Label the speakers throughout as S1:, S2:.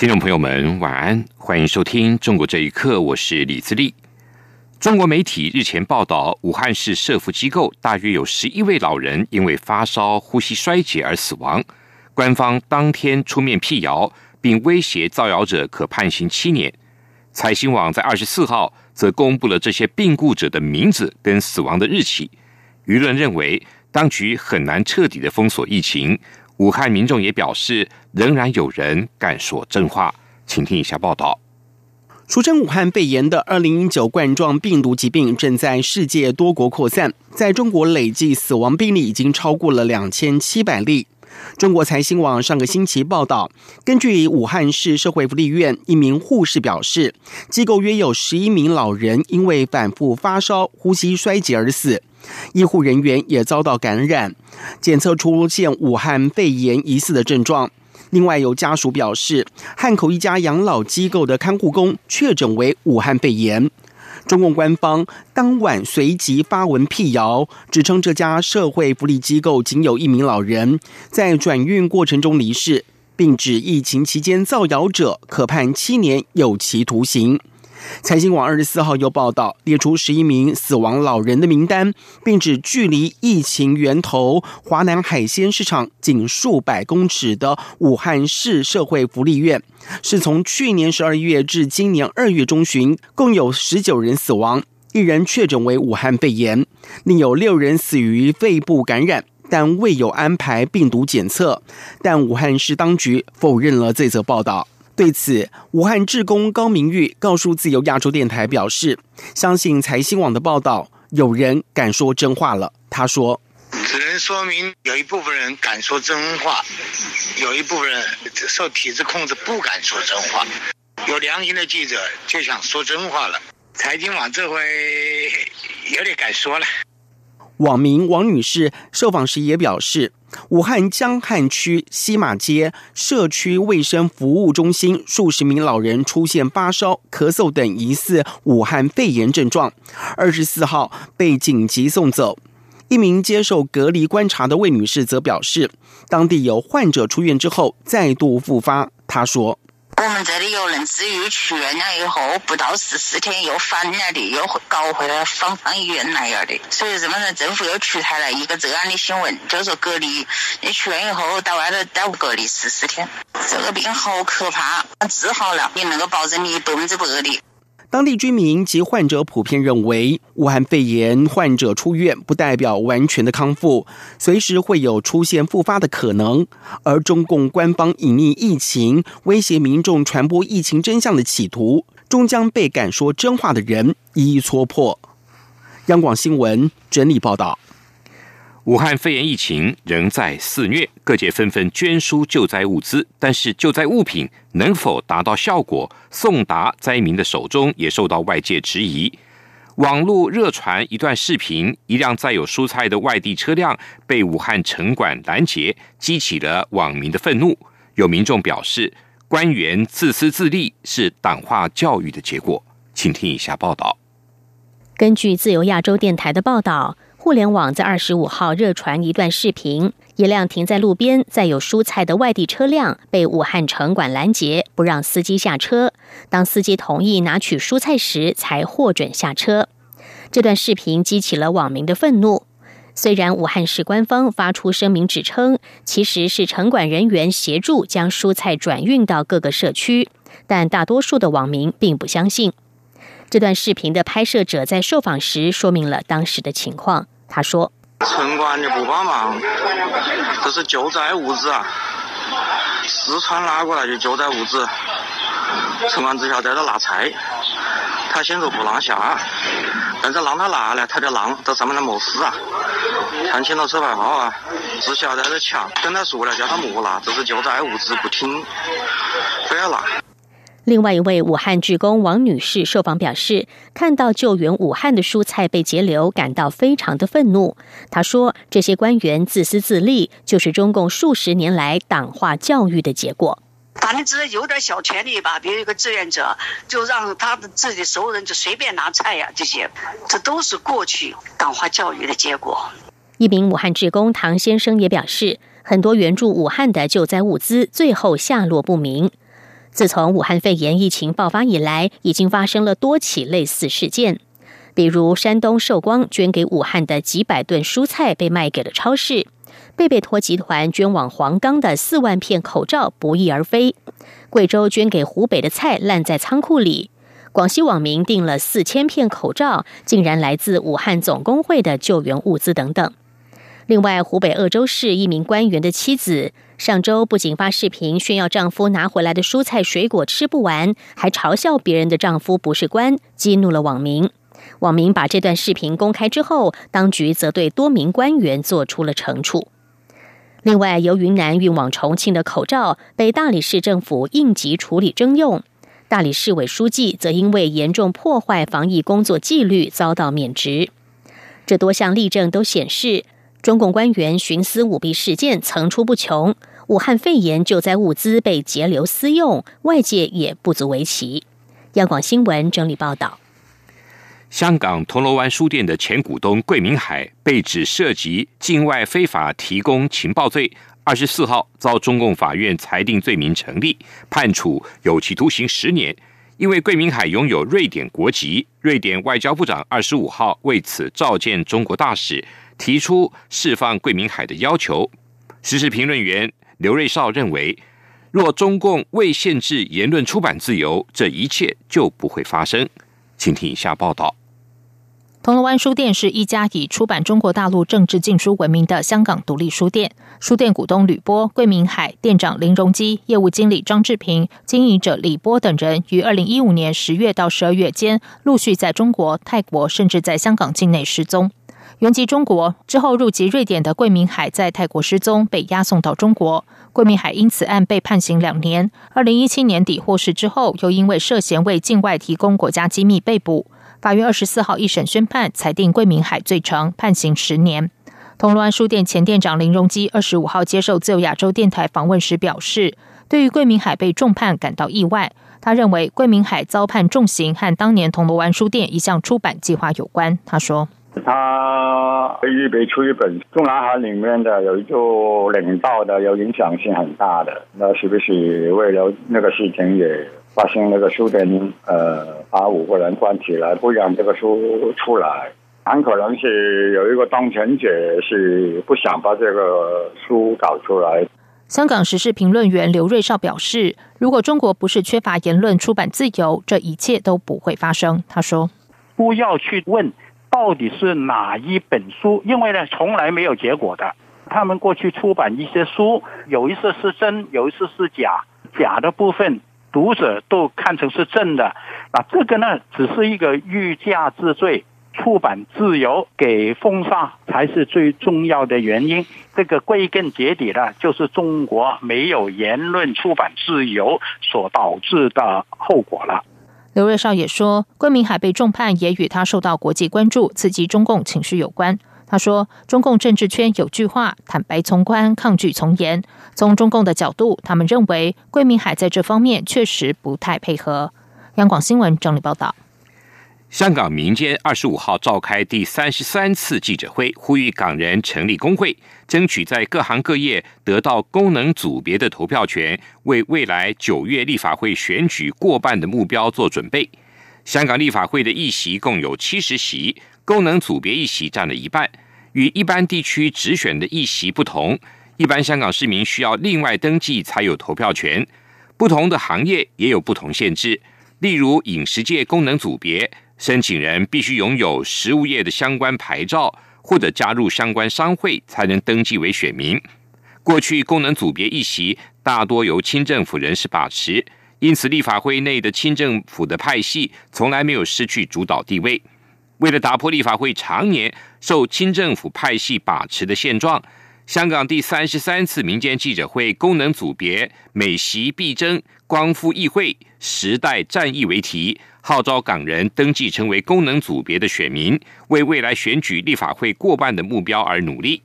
S1: 听众朋友们，晚安，欢迎收听《中国这一刻》，我是李自立。中国媒体日前报道，武汉市社福机构大约有十一位老人因为发烧、呼吸衰竭而死亡。官方当天出面辟谣，并威胁造谣者可判刑七年。财新网在二十四号则公布了这些病故者的名字跟死亡的日期。舆论认为，当局很难彻底的封锁疫情。武汉民众也表示，仍然有人敢说真话。请听一下报道。
S2: 俗称武汉肺炎的二零一九冠状病毒疾病正在世界多国扩散，在中国累计死亡病例已经超过了两千七百例。中国财新网上个星期报道，根据武汉市社会福利院一名护士表示，机构约有十一名老人因为反复发烧、呼吸衰竭而死。医护人员也遭到感染，检测出现武汉肺炎疑似的症状。另外，有家属表示，汉口一家养老机构的看护工确诊为武汉肺炎。中共官方当晚随即发文辟谣，指称这家社会福利机构仅有一名老人在转运过程中离世，并指疫情期间造谣者可判七年有期徒刑。财新网二十四号又报道，列出十一名死亡老人的名单，并指距离疫情源头华南海鲜市场仅数百公尺的武汉市社会福利院，是从去年十二月至今年二月中旬，共有十九人死亡，一人确诊为武汉肺炎，另有六人死于肺部感染，但未有安排病毒检测。但武汉市当局否认了这则报道。对此，武汉志工高明玉告诉自由亚洲电台表示，相信财新网的报道，有人敢说真话了。他说：“
S3: 只能说明有一部分人敢说真话，有一部分人受体制控制不敢说真话。有良心的记者就想说真话了。财经网这回有点敢说了。”
S2: 网民王女士受访时也表示，武汉江汉区西马街社区卫生服务中心数十名老人出现发烧、咳嗽等疑似武汉肺炎症状，二十四号被紧急送走。一名接受隔离观察的魏女士则表示，当地有患者出院之后再度复发。她说。
S4: 我们这里有人治愈出院了以后，不到十四天又返了的，又搞回来放放医院那样的。所以这么着，政府又出台了一个这样的新闻，就说隔离，你出院以后到外头待隔离十四天。这个病好可怕，治好了你能够保证你百分之百的。
S2: 当地居民及患者普遍认为，武汉肺炎患者出院不代表完全的康复，随时会有出现复发的可能。而中共官方隐匿疫情、威胁民众传播疫情真相的企图，终将被敢说真话的人一一戳破。央广新闻整理报道。
S1: 武汉肺炎疫情仍在肆虐，各界纷纷捐输救灾物资，但是救灾物品能否达到效果，送达灾民的手中，也受到外界质疑。网络热传一段视频，一辆载有蔬菜的外地车辆被武汉城管拦截，激起了网民的愤怒。有民众表示，官员自私自利是党化教育的结果。请听以下报道。
S5: 根据自由亚洲电台的报道。互联网在二十五号热传一段视频，一辆停在路边载有蔬菜的外地车辆被武汉城管拦截，不让司机下车。当司机同意拿取蔬菜时，才获准下车。这段视频激起了网民的愤怒。虽然武汉市官方发出声明指称，其实是城管人员协助将蔬菜转运到各个社区，但大多数的网民并不相信。这段视频的拍摄者在受访时说明了当时的情况。他说：“
S3: 城管的不帮忙，这是救灾物资啊！四川拉过来的救灾物资，城管只晓得在那拿菜，他先说不让下，但是让他拿了，他就让，这上面的没事啊。看清了车牌号啊，只晓得在这抢，跟他说了叫他莫拿，这是救灾物资，不听，非要拿。”
S5: 另外一位武汉职工王女士受访表示，看到救援武汉的蔬菜被截留，感到非常的愤怒。她说：“这些官员自私自利，就是中共数十年来党化教育的结果。
S6: 反正只是有点小权利吧，比如一个志愿者，就让他的自己熟人就随便拿菜呀，这些，这都是过去党化教育的结果。”
S5: 一名武汉职工唐先生也表示，很多援助武汉的救灾物资最后下落不明。自从武汉肺炎疫情爆发以来，已经发生了多起类似事件，比如山东寿光捐给武汉的几百吨蔬菜被卖给了超市，贝贝托集团捐往黄冈的四万片口罩不翼而飞，贵州捐给湖北的菜烂在仓库里，广西网民订了四千片口罩，竟然来自武汉总工会的救援物资等等。另外，湖北鄂州市一名官员的妻子。上周不仅发视频炫耀丈夫拿回来的蔬菜水果吃不完，还嘲笑别人的丈夫不是官，激怒了网民。网民把这段视频公开之后，当局则对多名官员做出了惩处。另外，由云南运往重庆的口罩被大理市政府应急处理征用，大理市委书记则因为严重破坏防疫工作纪律遭到免职。这多项例证都显示，中共官员徇私舞弊事件层出不穷。武汉肺炎救灾物资被截留私用，外界也不足为奇。央广新闻整理报道：
S1: 香港铜锣湾书店的前股东桂明海被指涉及境外非法提供情报罪，二十四号遭中共法院裁定罪名成立，判处有期徒刑十年。因为桂明海拥有瑞典国籍，瑞典外交部长二十五号为此召见中国大使，提出释放桂明海的要求。时事评论员。刘瑞绍认为，若中共未限制言论出版自由，这一切就不会发生。请听以下报道：
S7: 铜锣湾书店是一家以出版中国大陆政治禁书闻名的香港独立书店。书店股东吕波、桂明海、店长林荣基、业务经理张志平、经营者李波等人，于二零一五年十月到十二月间，陆续在中国、泰国，甚至在香港境内失踪。原籍中国之后入籍瑞典的桂明海在泰国失踪，被押送到中国。桂明海因此案被判刑两年。二零一七年底获释之后，又因为涉嫌为境外提供国家机密被捕。法院二十四号一审宣判，裁定桂明海罪成，判刑十年。铜锣湾书店前店长林荣基二十五号接受自由亚洲电台访问时表示，对于桂明海被重判感到意外。他认为桂明海遭判重刑和当年铜锣湾书店一项出版计划有关。他说。
S8: 他预备出一本《中南海》里面的有一座领导的，有影响性很大的。那是不是为了那个事情也发生那个书店呃把五个人关起来，不让这个书出来？很可能是有一个当权者是不想把这个书搞出来。
S7: 香港时事评论员刘瑞绍表示：“如果中国不是缺乏言论出版自由，这一切都不会发生。”他说：“
S9: 不要去问。”到底是哪一本书？因为呢，从来没有结果的。他们过去出版一些书，有一次是真，有一次是假。假的部分，读者都看成是真的。那这个呢，只是一个欲加之罪。出版自由给封杀才是最重要的原因。这个归根结底呢，就是中国没有言论出版自由所导致的后果了。
S7: 刘瑞绍也说，桂明海被重判也与他受到国际关注、刺激中共情绪有关。他说，中共政治圈有句话：“坦白从宽，抗拒从严。”从中共的角度，他们认为桂明海在这方面确实不太配合。央广新闻整理报道。
S1: 香港民间二十五号召开第三十三次记者会，呼吁港人成立工会，争取在各行各业得到功能组别的投票权，为未来九月立法会选举过半的目标做准备。香港立法会的议席共有七十席，功能组别议席占了一半。与一般地区直选的议席不同，一般香港市民需要另外登记才有投票权。不同的行业也有不同限制，例如饮食界功能组别。申请人必须拥有食物业的相关牌照，或者加入相关商会，才能登记为选民。过去功能组别一席大多由清政府人士把持，因此立法会内的清政府的派系从来没有失去主导地位。为了打破立法会常年受清政府派系把持的现状，香港第三十三次民间记者会功能组别每席必争光复议会时代战役为题，号召港人登记成为功能组别的选民，为未来选举立法会过半的目标而努力。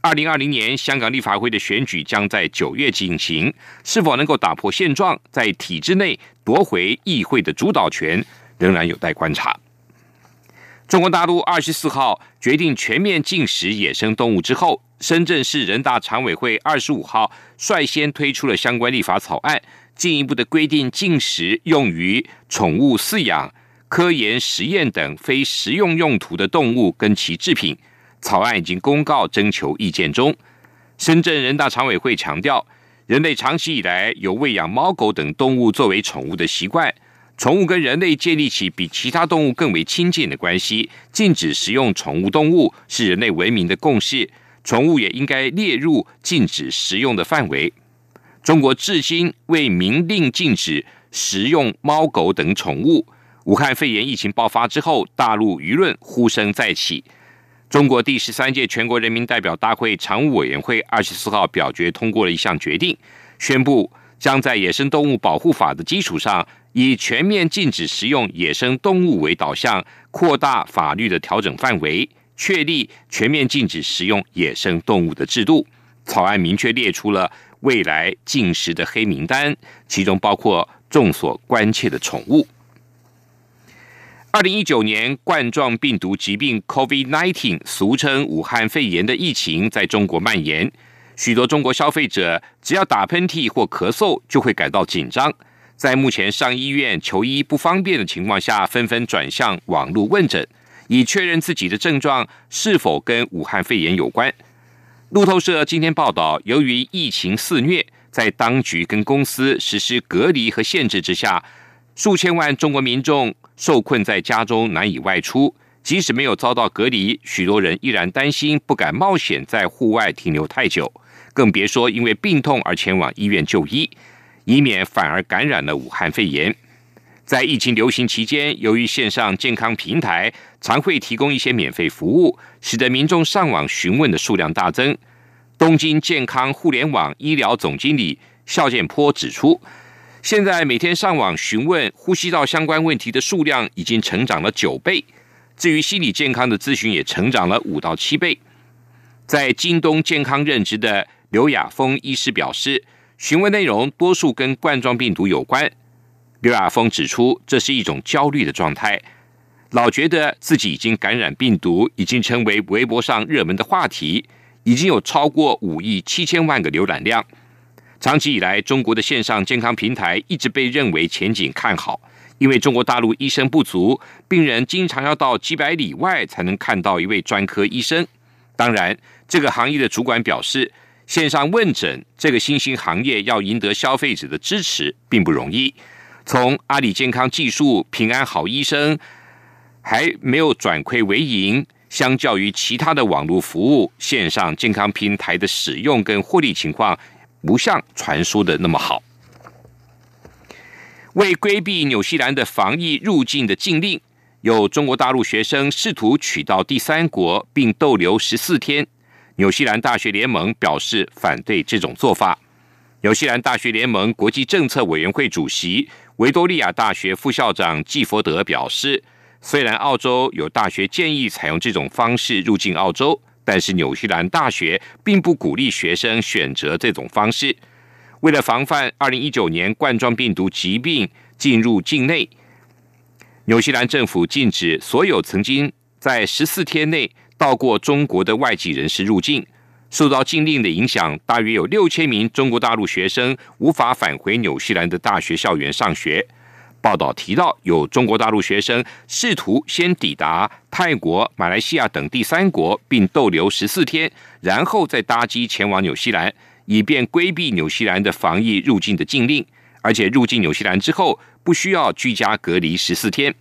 S1: 二零二零年香港立法会的选举将在九月进行，是否能够打破现状，在体制内夺回议会的主导权，仍然有待观察。中国大陆二十四号决定全面禁食野生动物之后，深圳市人大常委会二十五号率先推出了相关立法草案，进一步的规定禁食用于宠物饲养、科研实验等非食用用途的动物跟其制品。草案已经公告征求意见中。深圳人大常委会强调，人类长期以来有喂养猫狗等动物作为宠物的习惯。宠物跟人类建立起比其他动物更为亲近的关系，禁止食用宠物动物是人类文明的共识。宠物也应该列入禁止食用的范围。中国至今未明令禁止食用猫狗等宠物。武汉肺炎疫情爆发之后，大陆舆论呼声再起。中国第十三届全国人民代表大会常务委员会二十四号表决通过了一项决定，宣布将在《野生动物保护法》的基础上。以全面禁止食用野生动物为导向，扩大法律的调整范围，确立全面禁止食用野生动物的制度。草案明确列出了未来禁食的黑名单，其中包括众所关切的宠物。二零一九年冠状病毒疾病 （COVID-19），俗称武汉肺炎的疫情在中国蔓延，许多中国消费者只要打喷嚏或咳嗽，就会感到紧张。在目前上医院求医不方便的情况下，纷纷转向网络问诊，以确认自己的症状是否跟武汉肺炎有关。路透社今天报道，由于疫情肆虐，在当局跟公司实施隔离和限制之下，数千万中国民众受困在家中，难以外出。即使没有遭到隔离，许多人依然担心，不敢冒险在户外停留太久，更别说因为病痛而前往医院就医。以免反而感染了武汉肺炎。在疫情流行期间，由于线上健康平台常会提供一些免费服务，使得民众上网询问的数量大增。东京健康互联网医疗总经理肖建波指出，现在每天上网询问呼吸道相关问题的数量已经成长了九倍。至于心理健康的咨询，也成长了五到七倍。在京东健康任职的刘亚峰医师表示。询问内容多数跟冠状病毒有关。刘亚峰指出，这是一种焦虑的状态，老觉得自己已经感染病毒，已经成为微博上热门的话题，已经有超过五亿七千万个浏览量。长期以来，中国的线上健康平台一直被认为前景看好，因为中国大陆医生不足，病人经常要到几百里外才能看到一位专科医生。当然，这个行业的主管表示。线上问诊这个新兴行业要赢得消费者的支持并不容易。从阿里健康技术、平安好医生还没有转亏为盈，相较于其他的网络服务，线上健康平台的使用跟获利情况不像传说的那么好。为规避纽西兰的防疫入境的禁令，有中国大陆学生试图取到第三国并逗留十四天。纽西兰大学联盟表示反对这种做法。纽西兰大学联盟国际政策委员会主席维多利亚大学副校长季佛德表示，虽然澳洲有大学建议采用这种方式入境澳洲，但是纽西兰大学并不鼓励学生选择这种方式。为了防范二零一九年冠状病毒疾病进入境内，纽西兰政府禁止所有曾经在十四天内。到过中国的外籍人士入境，受到禁令的影响，大约有六千名中国大陆学生无法返回纽西兰的大学校园上学。报道提到，有中国大陆学生试图先抵达泰国、马来西亚等第三国，并逗留十四天，然后再搭机前往纽西兰，以便规避纽西兰的防疫入境的禁令。而且入境纽西兰之后，不需要居家隔离十四天。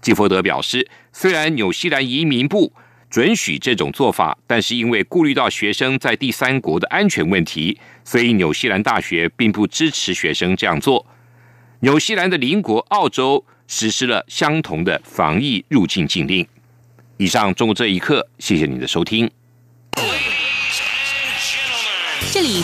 S1: 基佛德表示，虽然纽西兰移民部。准许这种做法，但是因为顾虑到学生在第三国的安全问题，所以纽西兰大学并不支持学生这样做。纽西兰的邻国澳洲实施了相同的防疫入境禁令。以上，中国这一刻，谢谢你的收听。这里。